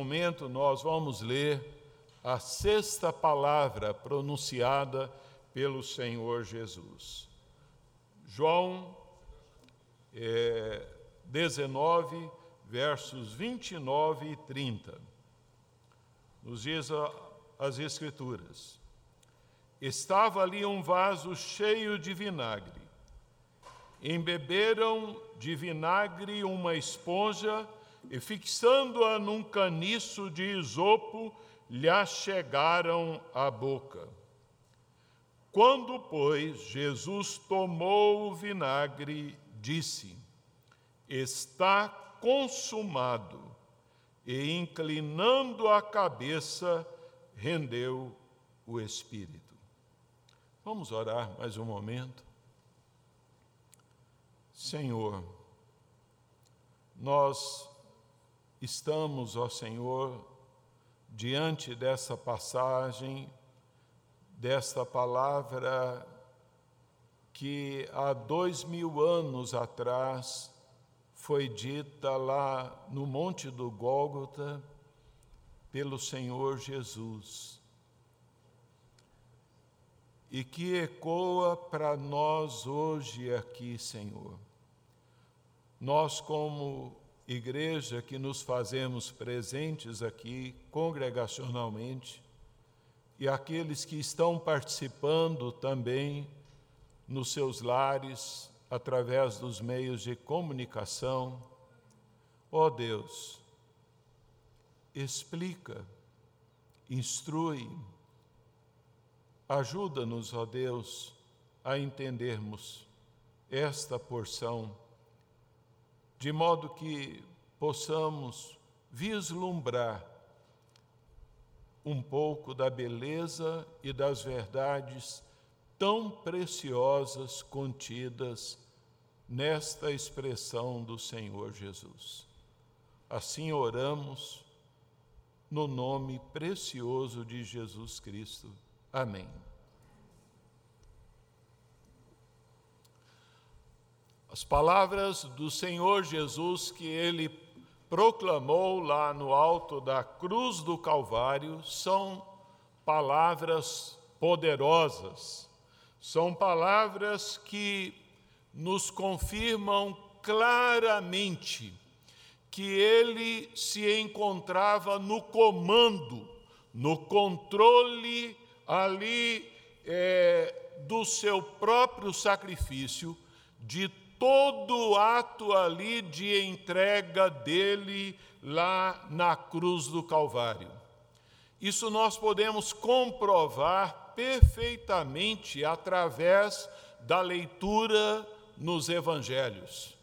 momento, nós vamos ler a sexta palavra pronunciada pelo Senhor Jesus. João é, 19, versos 29 e 30. Nos diz a, as Escrituras: Estava ali um vaso cheio de vinagre. Embeberam de vinagre uma esponja e, fixando-a num caniço de isopo, lhe chegaram à boca. Quando, pois, Jesus tomou o vinagre, disse: Está consumado. E, inclinando a cabeça, rendeu o espírito. Vamos orar mais um momento. Senhor, nós estamos, ó Senhor, diante dessa passagem, desta palavra que há dois mil anos atrás foi dita lá no Monte do Gólgota pelo Senhor Jesus e que ecoa para nós hoje aqui, Senhor. Nós, como igreja que nos fazemos presentes aqui congregacionalmente, e aqueles que estão participando também nos seus lares, através dos meios de comunicação. Ó oh Deus, explica, instrui, ajuda-nos, ó oh Deus, a entendermos esta porção de modo que possamos vislumbrar um pouco da beleza e das verdades tão preciosas contidas nesta expressão do Senhor Jesus. Assim oramos no nome precioso de Jesus Cristo. Amém. As palavras do Senhor Jesus que ele proclamou lá no alto da cruz do Calvário são palavras poderosas, são palavras que nos confirmam claramente que ele se encontrava no comando, no controle ali é, do seu próprio sacrifício, de todo ato ali de entrega dele lá na cruz do Calvário. Isso nós podemos comprovar perfeitamente através da leitura nos evangelhos.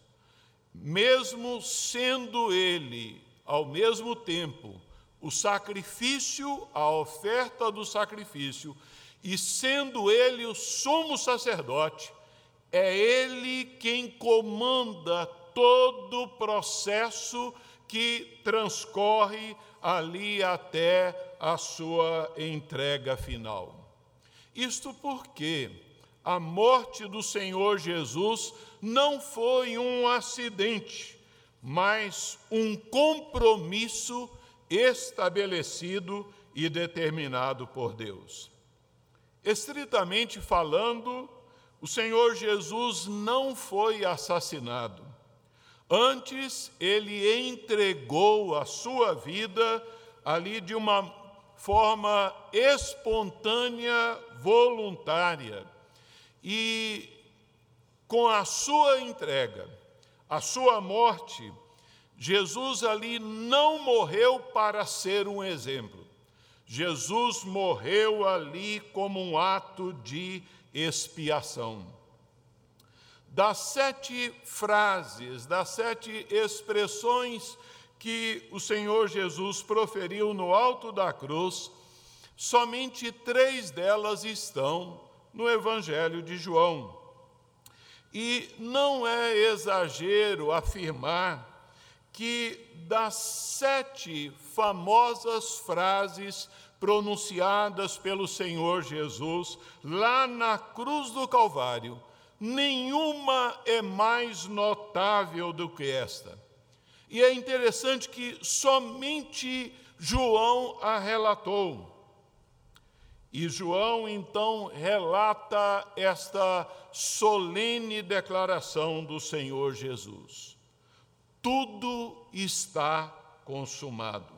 Mesmo sendo ele, ao mesmo tempo, o sacrifício, a oferta do sacrifício, e sendo ele o sumo sacerdote, é Ele quem comanda todo o processo que transcorre ali até a sua entrega final. Isto porque a morte do Senhor Jesus não foi um acidente, mas um compromisso estabelecido e determinado por Deus. Estritamente falando, o Senhor Jesus não foi assassinado. Antes, ele entregou a sua vida ali de uma forma espontânea, voluntária. E com a sua entrega, a sua morte, Jesus ali não morreu para ser um exemplo. Jesus morreu ali como um ato de expiação. Das sete frases, das sete expressões que o Senhor Jesus proferiu no alto da cruz, somente três delas estão no Evangelho de João. E não é exagero afirmar que das sete famosas frases pronunciadas pelo Senhor Jesus lá na cruz do Calvário, nenhuma é mais notável do que esta. E é interessante que somente João a relatou. E João então relata esta solene declaração do Senhor Jesus: Tudo está consumado.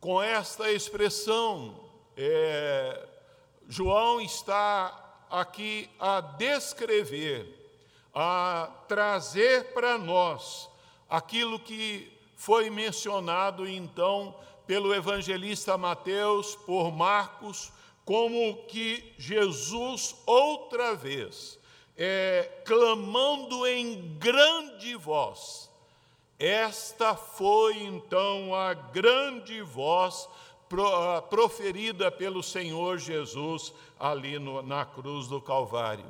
Com esta expressão, é, João está aqui a descrever, a trazer para nós aquilo que foi mencionado então pelo evangelista Mateus, por Marcos, como que Jesus, outra vez, é, clamando em grande voz, esta foi então a grande voz proferida pelo Senhor Jesus ali no, na cruz do Calvário.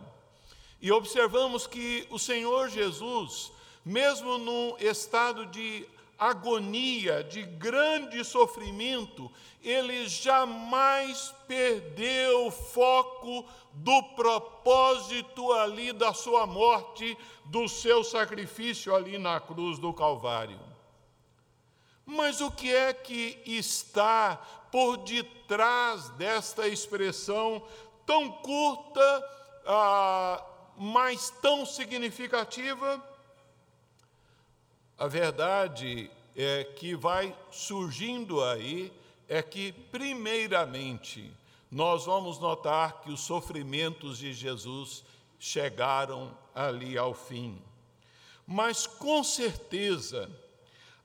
E observamos que o Senhor Jesus, mesmo num estado de agonia, de grande sofrimento, ele jamais perdeu o foco do propósito ali da sua morte, do seu sacrifício ali na cruz do Calvário. Mas o que é que está por detrás desta expressão tão curta, ah, mas tão significativa? A verdade é que vai surgindo aí é que, primeiramente, nós vamos notar que os sofrimentos de Jesus chegaram ali ao fim. Mas, com certeza,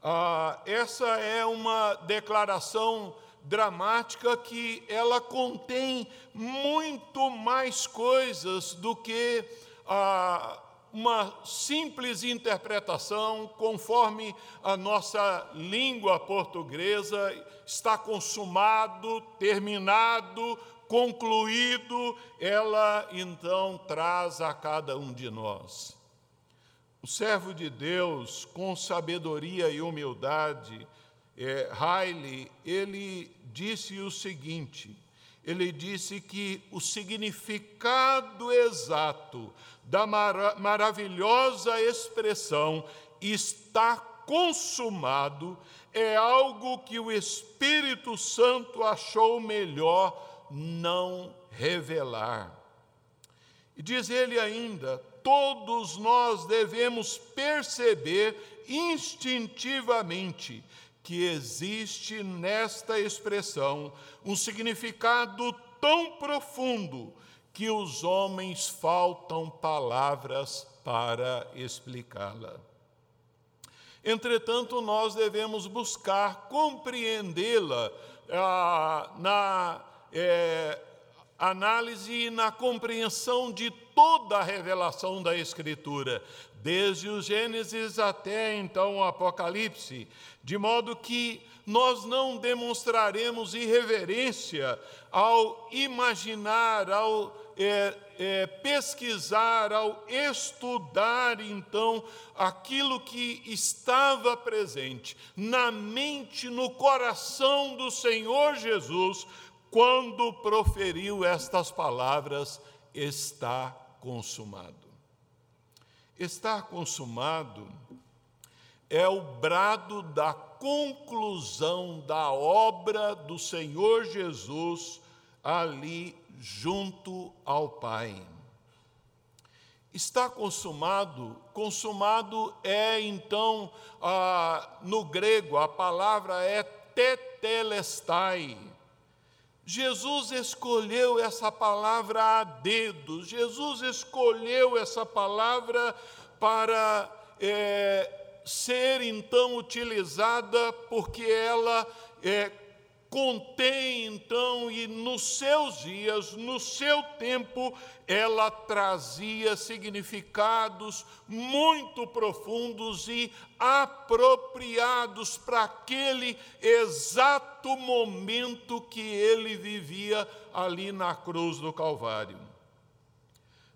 ah, essa é uma declaração dramática que ela contém muito mais coisas do que ah, uma simples interpretação, conforme a nossa língua portuguesa está consumado, terminado, concluído, ela então traz a cada um de nós. O servo de Deus, com sabedoria e humildade, é, Haile, ele disse o seguinte: ele disse que o significado exato da mar maravilhosa expressão está consumado é algo que o Espírito Santo achou melhor não revelar. E diz ele ainda: todos nós devemos perceber instintivamente que existe nesta expressão um significado tão profundo que os homens faltam palavras para explicá-la. Entretanto, nós devemos buscar compreendê-la ah, na é, análise e na compreensão de toda a revelação da Escritura, desde o Gênesis até então o Apocalipse, de modo que nós não demonstraremos irreverência ao imaginar, ao é, é, pesquisar, ao estudar então aquilo que estava presente na mente, no coração do Senhor Jesus, quando proferiu estas palavras: está consumado. Está consumado é o brado da conclusão da obra do Senhor Jesus ali junto ao Pai. Está consumado, consumado é então, ah, no grego, a palavra é tetelestai. Jesus escolheu essa palavra a dedo, Jesus escolheu essa palavra para é, ser então utilizada porque ela é, contém então, e nos seus dias, no seu tempo, ela trazia significados muito profundos e apropriados para aquele exato momento que ele vivia ali na cruz do Calvário.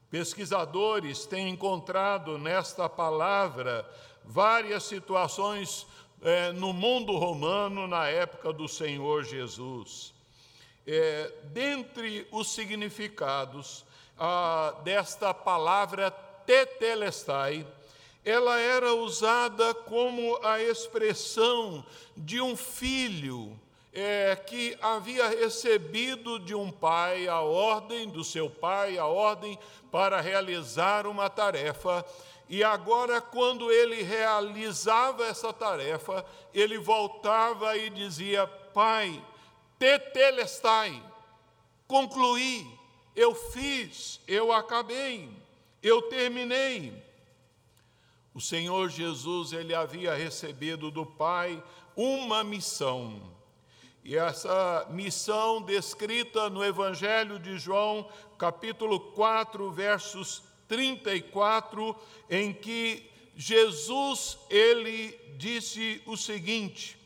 Pesquisadores têm encontrado nesta palavra várias situações é, no mundo romano na época do Senhor Jesus. É, dentre os significados ah, desta palavra tetelestai, ela era usada como a expressão de um filho é, que havia recebido de um pai a ordem do seu pai, a ordem para realizar uma tarefa. E agora, quando ele realizava essa tarefa, ele voltava e dizia: Pai, tetelestai, concluí, eu fiz, eu acabei, eu terminei. O Senhor Jesus, ele havia recebido do Pai uma missão. E essa missão descrita no Evangelho de João, capítulo 4, versos 34, em que Jesus ele disse o seguinte: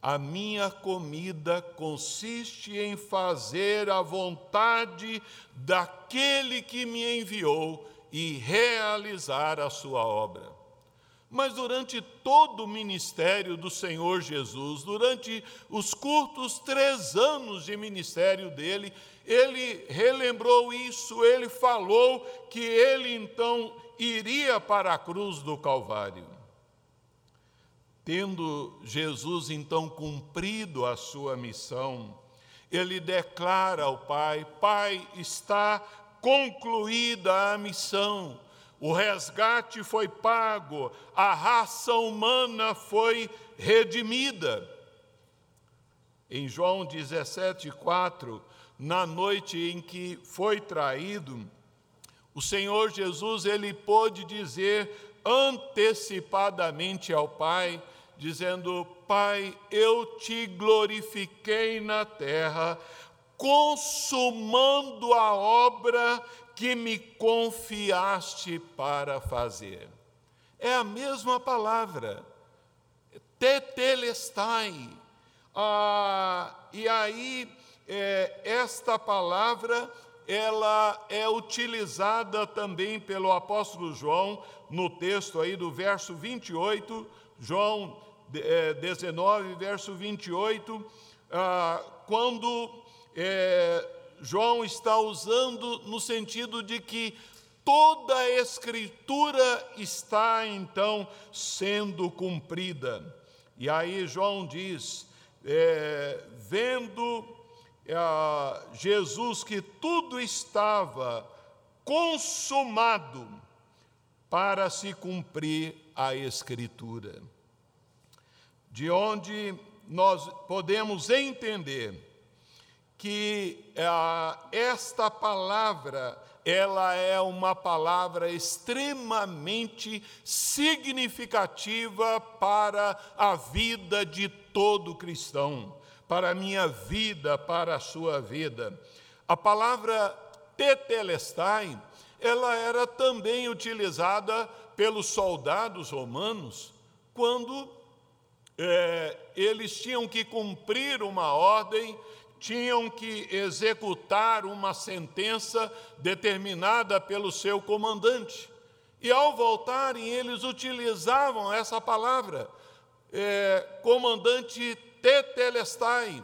A minha comida consiste em fazer a vontade daquele que me enviou e realizar a sua obra. Mas durante todo o ministério do Senhor Jesus, durante os curtos três anos de ministério dele, ele relembrou isso, ele falou que ele então iria para a cruz do Calvário. Tendo Jesus então cumprido a sua missão, ele declara ao Pai: Pai, está concluída a missão, o resgate foi pago, a raça humana foi redimida. Em João 17,4, na noite em que foi traído, o Senhor Jesus ele pôde dizer antecipadamente ao Pai, dizendo: Pai, eu te glorifiquei na terra consumando a obra que me confiaste para fazer. É a mesma palavra, tetelestai. Ah, e aí, é, esta palavra, ela é utilizada também pelo apóstolo João, no texto aí do verso 28, João 19, é, verso 28, ah, quando é, João está usando no sentido de que toda a Escritura está então sendo cumprida. E aí João diz: é, vendo é, Jesus que tudo estava consumado para se cumprir a Escritura. De onde nós podemos entender que ah, esta palavra ela é uma palavra extremamente significativa para a vida de todo cristão, para a minha vida, para a sua vida. A palavra tetelestai, ela era também utilizada pelos soldados romanos quando é, eles tinham que cumprir uma ordem tinham que executar uma sentença determinada pelo seu comandante. E ao voltarem, eles utilizavam essa palavra, é, comandante tetelestai.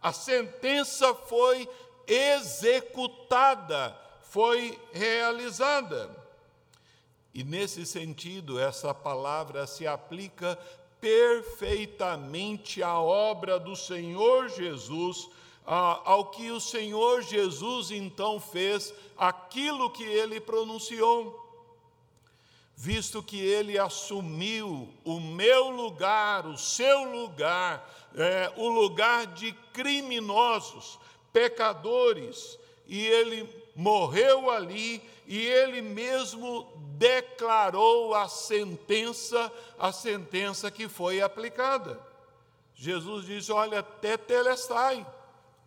A sentença foi executada, foi realizada. E nesse sentido, essa palavra se aplica perfeitamente à obra do Senhor Jesus ao que o Senhor Jesus então fez, aquilo que ele pronunciou. Visto que ele assumiu o meu lugar, o seu lugar, é, o lugar de criminosos, pecadores, e ele morreu ali e ele mesmo declarou a sentença, a sentença que foi aplicada. Jesus disse: Olha, tetelestai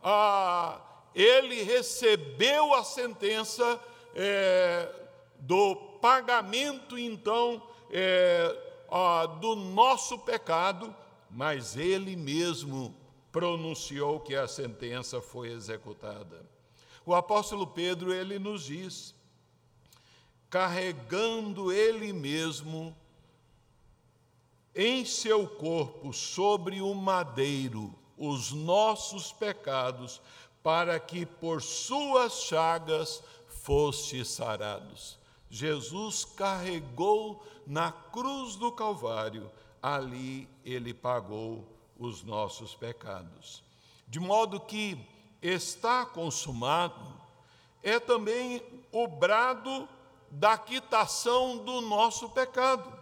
ah, ele recebeu a sentença é, do pagamento, então, é, ah, do nosso pecado, mas ele mesmo pronunciou que a sentença foi executada. O apóstolo Pedro, ele nos diz, carregando ele mesmo em seu corpo sobre o madeiro, os nossos pecados, para que por suas chagas foste sarados. Jesus carregou na cruz do Calvário, ali ele pagou os nossos pecados. De modo que está consumado é também o brado da quitação do nosso pecado.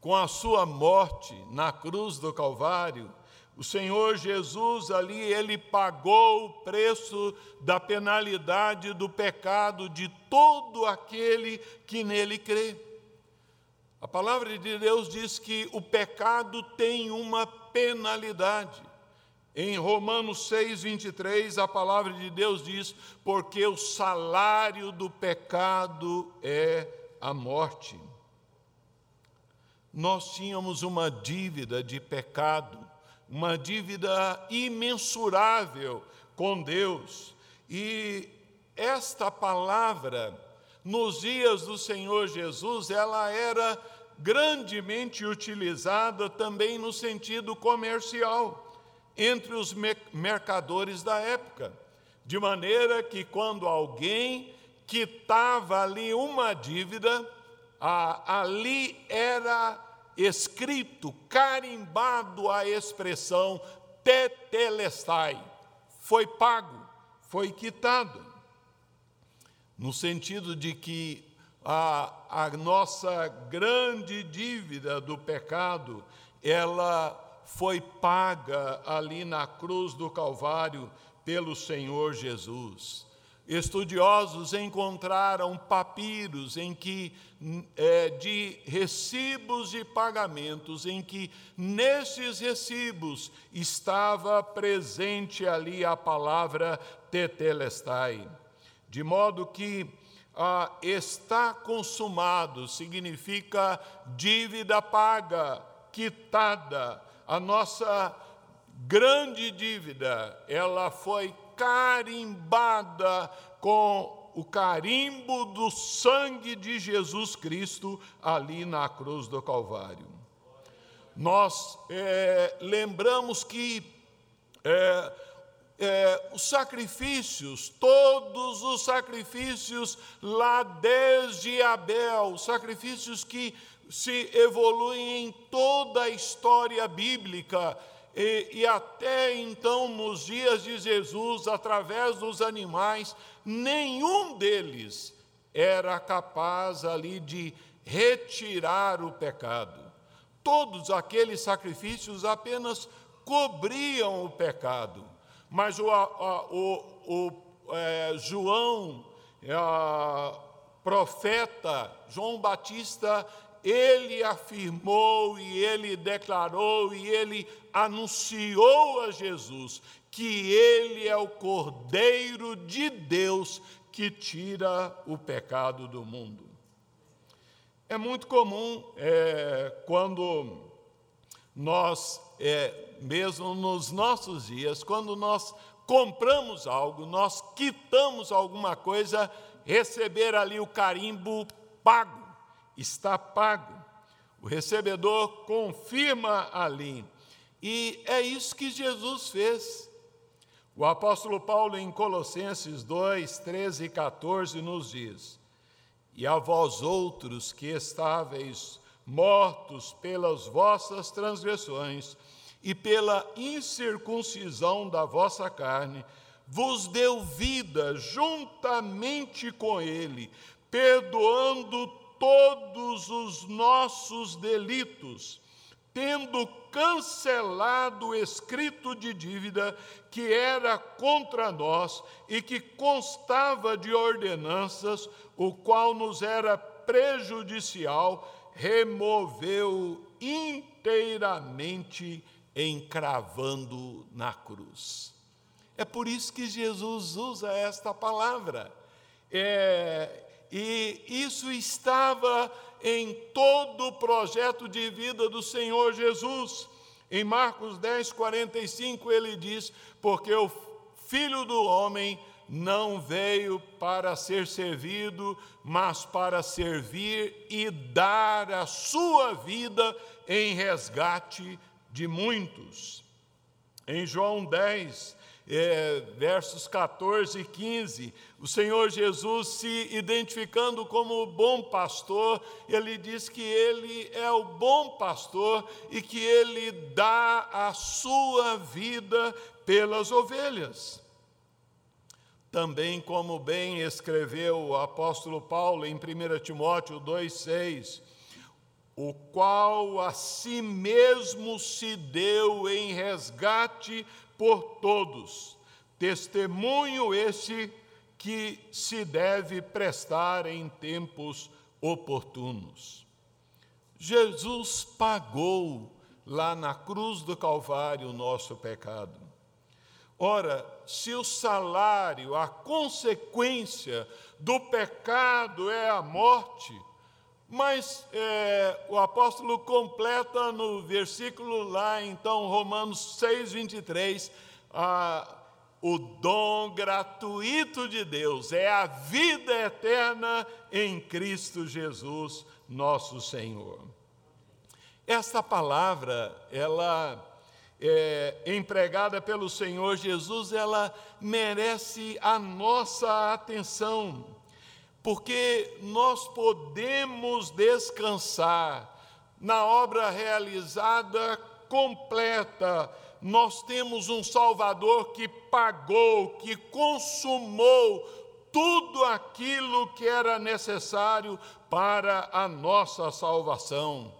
Com a sua morte na cruz do Calvário, o Senhor Jesus ali, ele pagou o preço da penalidade do pecado de todo aquele que nele crê. A palavra de Deus diz que o pecado tem uma penalidade. Em Romanos 6, 23, a palavra de Deus diz: Porque o salário do pecado é a morte. Nós tínhamos uma dívida de pecado, uma dívida imensurável com Deus, e esta palavra, nos dias do Senhor Jesus, ela era grandemente utilizada também no sentido comercial entre os mercadores da época, de maneira que quando alguém quitava ali uma dívida, ali era escrito, carimbado a expressão tetelestai, foi pago, foi quitado, no sentido de que a, a nossa grande dívida do pecado, ela foi paga ali na cruz do Calvário pelo Senhor Jesus. Estudiosos encontraram papiros em que é, de recibos de pagamentos, em que nesses recibos estava presente ali a palavra tetelestai, de modo que ah, está consumado significa dívida paga, quitada, a nossa grande dívida, ela foi carimbada com o carimbo do sangue de Jesus Cristo ali na cruz do Calvário. Nós é, lembramos que é, é, os sacrifícios, todos os sacrifícios lá desde Abel, sacrifícios que se evoluem em toda a história bíblica e, e, até então, nos dias de Jesus, através dos animais, nenhum deles era capaz ali de retirar o pecado. Todos aqueles sacrifícios apenas cobriam o pecado. Mas o, a, o, o é, João, a, profeta João Batista, ele afirmou e ele declarou e ele anunciou a Jesus que ele é o Cordeiro de Deus que tira o pecado do mundo. É muito comum é, quando nós, é, mesmo nos nossos dias, quando nós compramos algo, nós quitamos alguma coisa, receber ali o carimbo pago está pago. O recebedor confirma ali. E é isso que Jesus fez. O apóstolo Paulo, em Colossenses 2, 13 e 14, nos diz: E a vós outros que estáveis mortos pelas vossas transgressões e pela incircuncisão da vossa carne, vos deu vida juntamente com Ele, perdoando todos os nossos delitos, tendo cancelado o escrito de dívida que era contra nós e que constava de ordenanças, o qual nos era prejudicial, removeu inteiramente, encravando na cruz. É por isso que Jesus usa esta palavra. É, e isso estava em todo o projeto de vida do Senhor Jesus. Em Marcos 10, 45, ele diz: Porque o filho do homem não veio para ser servido, mas para servir e dar a sua vida em resgate de muitos. Em João 10, é, versos 14 e 15, o Senhor Jesus se identificando como o bom pastor, ele diz que ele é o bom pastor e que ele dá a sua vida pelas ovelhas. Também, como bem escreveu o apóstolo Paulo em 1 Timóteo 2,6, o qual a si mesmo se deu em resgate por todos, testemunho esse que se deve prestar em tempos oportunos. Jesus pagou lá na cruz do Calvário o nosso pecado. Ora, se o salário, a consequência do pecado é a morte, mas é, o apóstolo completa no versículo lá, então, Romanos 6, 23, ah, o dom gratuito de Deus é a vida eterna em Cristo Jesus, nosso Senhor. Esta palavra, ela é, empregada pelo Senhor Jesus, ela merece a nossa atenção, porque nós podemos descansar na obra realizada completa. Nós temos um Salvador que pagou, que consumou tudo aquilo que era necessário para a nossa salvação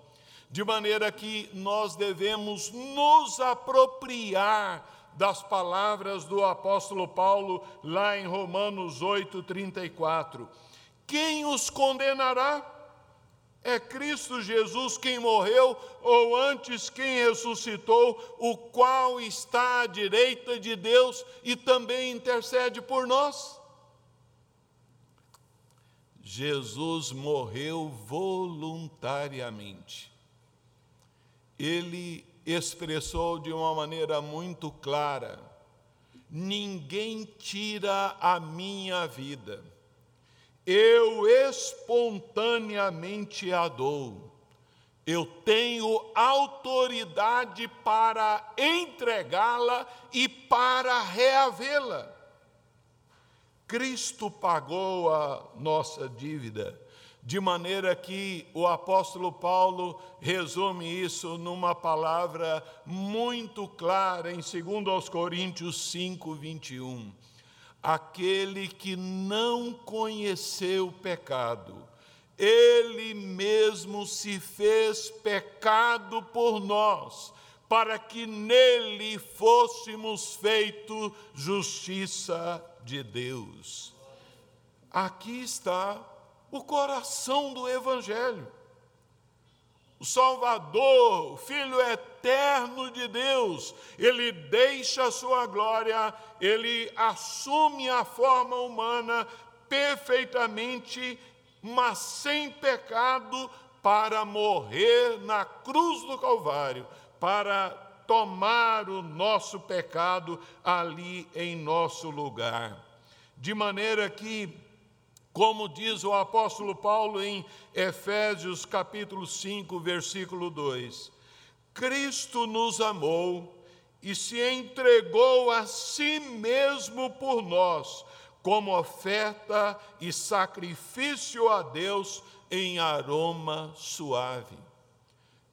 de maneira que nós devemos nos apropriar das palavras do apóstolo Paulo lá em Romanos 8:34. Quem os condenará? É Cristo Jesus quem morreu, ou antes quem ressuscitou, o qual está à direita de Deus e também intercede por nós. Jesus morreu voluntariamente ele expressou de uma maneira muito clara: ninguém tira a minha vida, eu espontaneamente a dou. Eu tenho autoridade para entregá-la e para reavê-la. Cristo pagou a nossa dívida de maneira que o apóstolo Paulo resume isso numa palavra muito clara em 2 Coríntios 5, 21. Aquele que não conheceu pecado, ele mesmo se fez pecado por nós, para que nele fôssemos feito justiça de Deus. Aqui está o coração do Evangelho. O Salvador, o Filho eterno de Deus, ele deixa a sua glória, ele assume a forma humana perfeitamente, mas sem pecado, para morrer na cruz do Calvário, para tomar o nosso pecado ali em nosso lugar. De maneira que como diz o apóstolo Paulo em Efésios capítulo 5, versículo 2: Cristo nos amou e se entregou a si mesmo por nós, como oferta e sacrifício a Deus em aroma suave.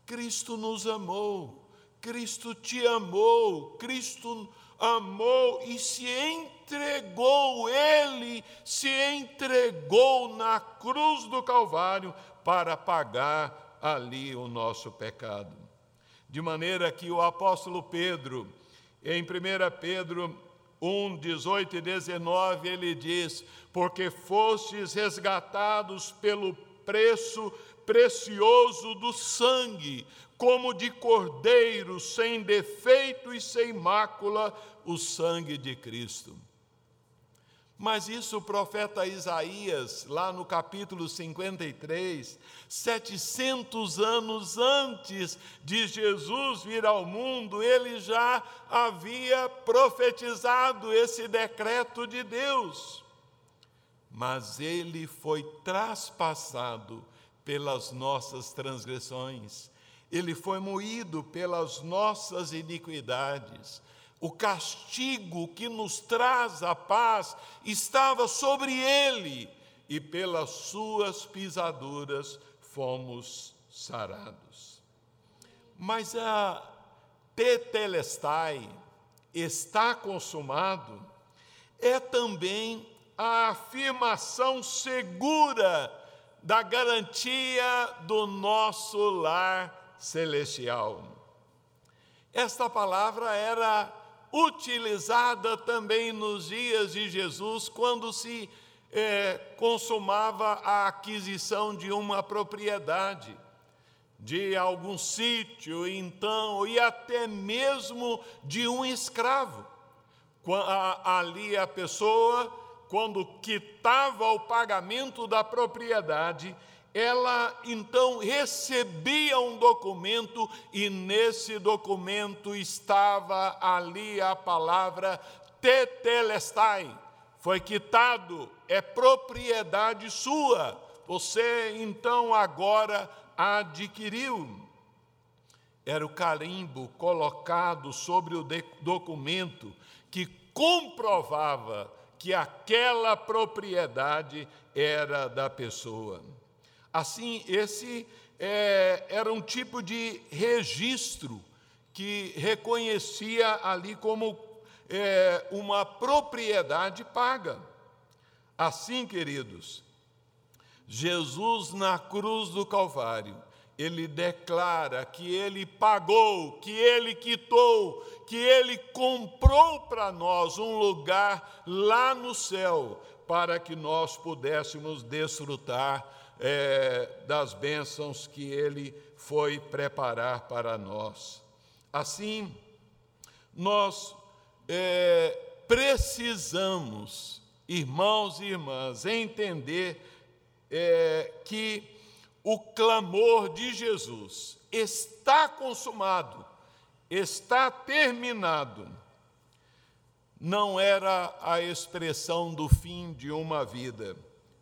Cristo nos amou, Cristo te amou, Cristo amou e se entregou, ele se entregou na cruz do Calvário para pagar ali o nosso pecado. De maneira que o apóstolo Pedro, em 1 Pedro 1, 18 e 19, ele diz: Porque fostes resgatados pelo preço precioso do sangue, como de cordeiro, sem defeito e sem mácula, o sangue de Cristo. Mas isso o profeta Isaías, lá no capítulo 53, 700 anos antes de Jesus vir ao mundo, ele já havia profetizado esse decreto de Deus. Mas ele foi traspassado pelas nossas transgressões, ele foi moído pelas nossas iniquidades o castigo que nos traz a paz estava sobre ele, e pelas suas pisaduras fomos sarados. Mas a tetelestai, está consumado, é também a afirmação segura da garantia do nosso lar celestial. Esta palavra era utilizada também nos dias de Jesus, quando se é, consumava a aquisição de uma propriedade, de algum sítio, então, e até mesmo de um escravo. Ali a pessoa, quando quitava o pagamento da propriedade, ela então recebia um documento e nesse documento estava ali a palavra tetelestai. Foi quitado, é propriedade sua. Você então agora adquiriu. Era o carimbo colocado sobre o documento que comprovava que aquela propriedade era da pessoa. Assim, esse é, era um tipo de registro que reconhecia ali como é, uma propriedade paga. Assim, queridos, Jesus na cruz do Calvário, ele declara que ele pagou, que ele quitou, que ele comprou para nós um lugar lá no céu, para que nós pudéssemos desfrutar é, das bênçãos que Ele foi preparar para nós. Assim, nós é, precisamos, irmãos e irmãs, entender é, que o clamor de Jesus está consumado, está terminado, não era a expressão do fim de uma vida,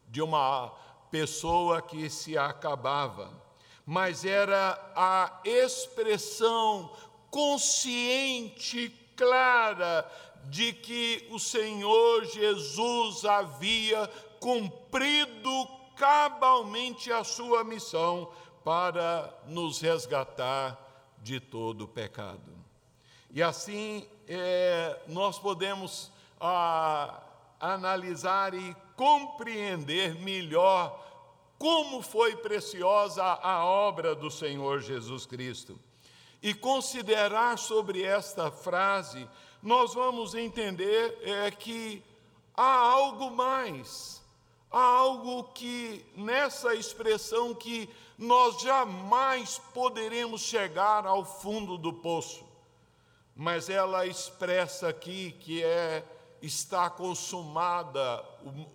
de uma pessoa que se acabava, mas era a expressão consciente, clara, de que o Senhor Jesus havia cumprido cabalmente a sua missão para nos resgatar de todo o pecado. E assim é, nós podemos ah, analisar e compreender melhor como foi preciosa a obra do Senhor Jesus Cristo. E considerar sobre esta frase, nós vamos entender é, que há algo mais, há algo que nessa expressão que nós jamais poderemos chegar ao fundo do poço, mas ela expressa aqui que é está consumada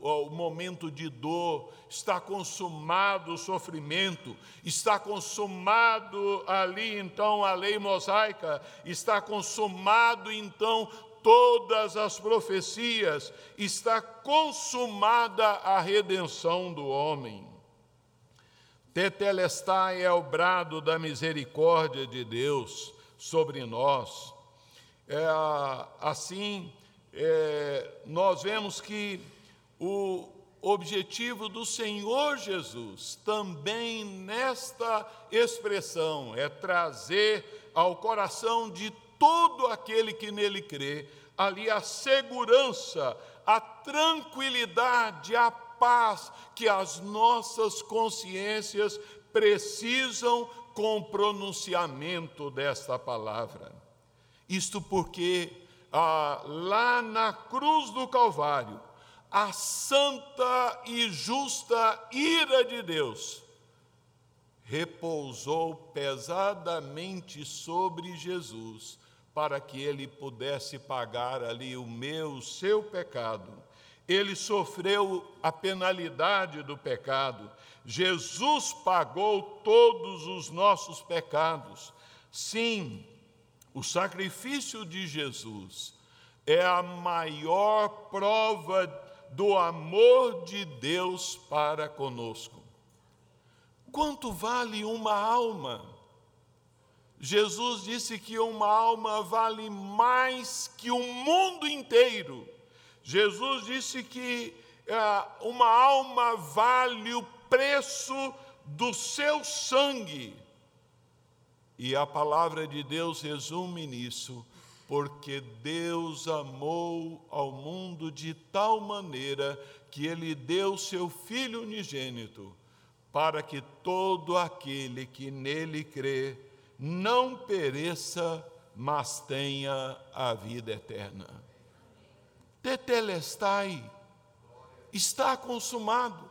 o, momento de dor, está consumado o sofrimento, está consumado ali então a lei mosaica, está consumado então todas as profecias, está consumada a redenção do homem. Tetelestai é o brado da misericórdia de Deus sobre nós. É, assim, é, nós vemos que o objetivo do Senhor Jesus também nesta expressão é trazer ao coração de todo aquele que nele crê ali a segurança, a tranquilidade, a paz que as nossas consciências precisam com o pronunciamento desta palavra. Isto porque ah, lá na cruz do Calvário, a santa e justa ira de Deus repousou pesadamente sobre Jesus, para que ele pudesse pagar ali o meu, o seu pecado. Ele sofreu a penalidade do pecado. Jesus pagou todos os nossos pecados. Sim, o sacrifício de Jesus é a maior prova do amor de Deus para conosco. Quanto vale uma alma? Jesus disse que uma alma vale mais que o mundo inteiro. Jesus disse que uh, uma alma vale o preço do seu sangue. E a palavra de Deus resume nisso: porque Deus amou ao mundo de tal maneira que ele deu seu Filho unigênito, para que todo aquele que nele crê não pereça, mas tenha a vida eterna. Tetelestai, está consumado.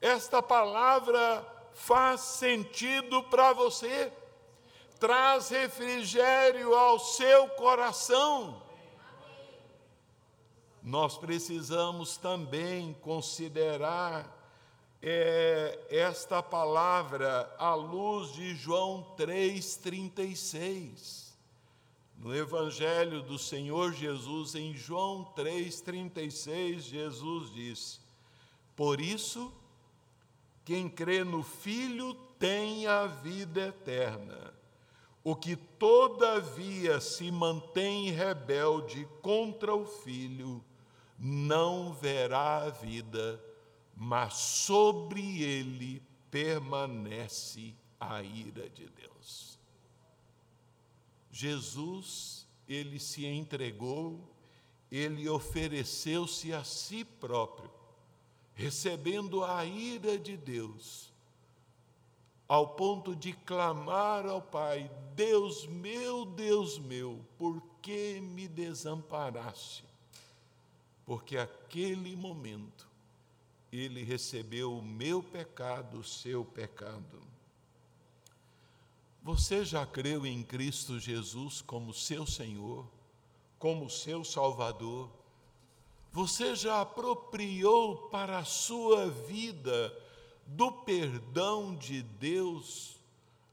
Esta palavra faz sentido para você, traz refrigério ao seu coração. Nós precisamos também considerar é, esta palavra à luz de João 3,36. No Evangelho do Senhor Jesus, em João 3,36, Jesus diz: Por isso, quem crê no Filho tem a vida eterna. O que todavia se mantém rebelde contra o Filho, não verá a vida mas sobre ele permanece a ira de Deus. Jesus, ele se entregou, ele ofereceu-se a si próprio, recebendo a ira de Deus, ao ponto de clamar ao Pai: Deus meu, Deus meu, por que me desamparaste? Porque aquele momento ele recebeu o meu pecado, o seu pecado. Você já creu em Cristo Jesus como seu Senhor, como seu Salvador? Você já apropriou para a sua vida do perdão de Deus?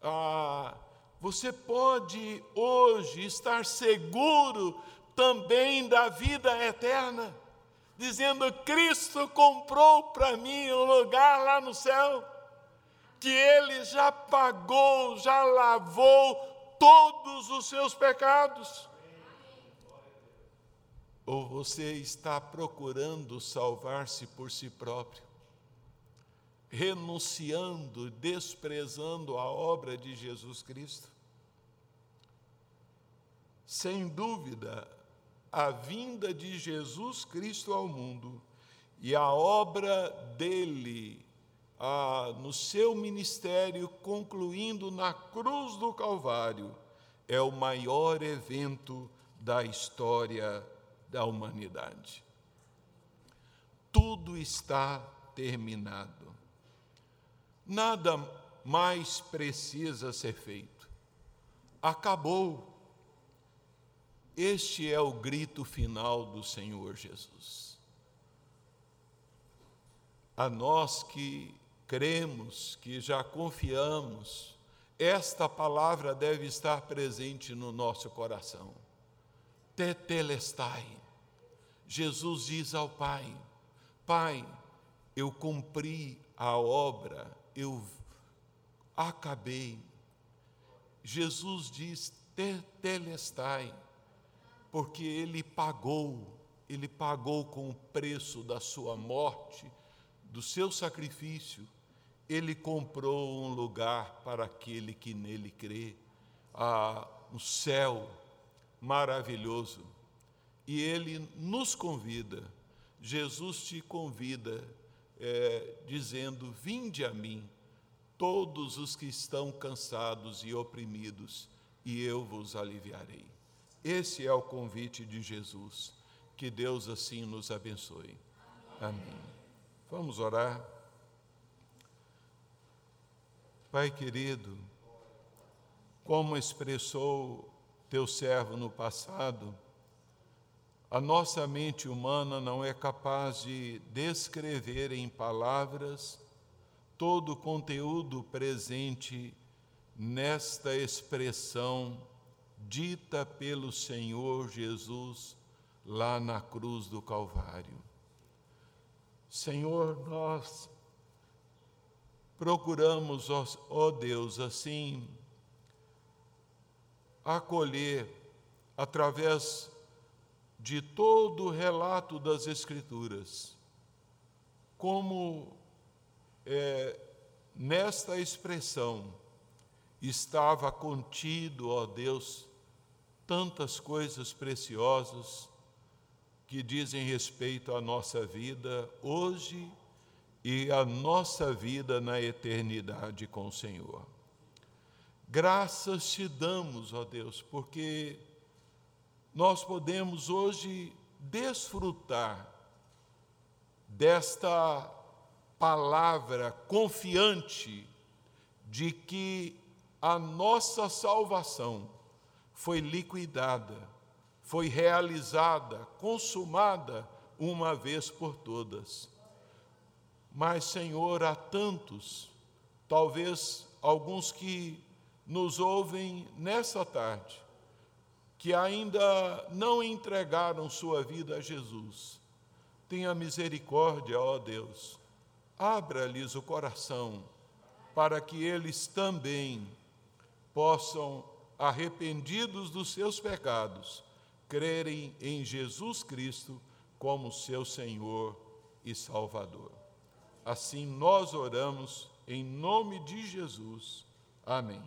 Ah, você pode hoje estar seguro também da vida eterna dizendo: Cristo comprou para mim um lugar lá no céu, que Ele já pagou, já lavou todos os seus pecados. Ou você está procurando salvar-se por si próprio, renunciando, desprezando a obra de Jesus Cristo? Sem dúvida, a vinda de Jesus Cristo ao mundo e a obra dele no seu ministério, concluindo na cruz do Calvário, é o maior evento da história da humanidade. Tudo está terminado. Nada mais precisa ser feito. Acabou este é o grito final do Senhor Jesus. A nós que cremos, que já confiamos, esta palavra deve estar presente no nosso coração. Tetelestai. Jesus diz ao Pai: Pai, eu cumpri a obra, eu acabei. Jesus diz: Tetelestai porque ele pagou, ele pagou com o preço da sua morte, do seu sacrifício, ele comprou um lugar para aquele que nele crê, ah, um céu maravilhoso. E ele nos convida, Jesus te convida, é, dizendo: Vinde a mim, todos os que estão cansados e oprimidos, e eu vos aliviarei. Esse é o convite de Jesus. Que Deus assim nos abençoe. Amém. Vamos orar. Pai querido, como expressou teu servo no passado, a nossa mente humana não é capaz de descrever em palavras todo o conteúdo presente nesta expressão dita pelo Senhor Jesus lá na cruz do Calvário. Senhor, nós procuramos, ó, Deus, assim, acolher através de todo o relato das Escrituras, como é, nesta expressão estava contido, ó Deus, tantas coisas preciosas que dizem respeito à nossa vida hoje e à nossa vida na eternidade com o Senhor. Graças te damos, ó Deus, porque nós podemos hoje desfrutar desta palavra confiante de que a nossa salvação foi liquidada, foi realizada, consumada uma vez por todas. Mas, Senhor, há tantos, talvez alguns que nos ouvem nessa tarde, que ainda não entregaram sua vida a Jesus. Tenha misericórdia, ó Deus, abra-lhes o coração, para que eles também possam, arrependidos dos seus pecados, crerem em Jesus Cristo como seu Senhor e Salvador. Assim nós oramos em nome de Jesus. Amém.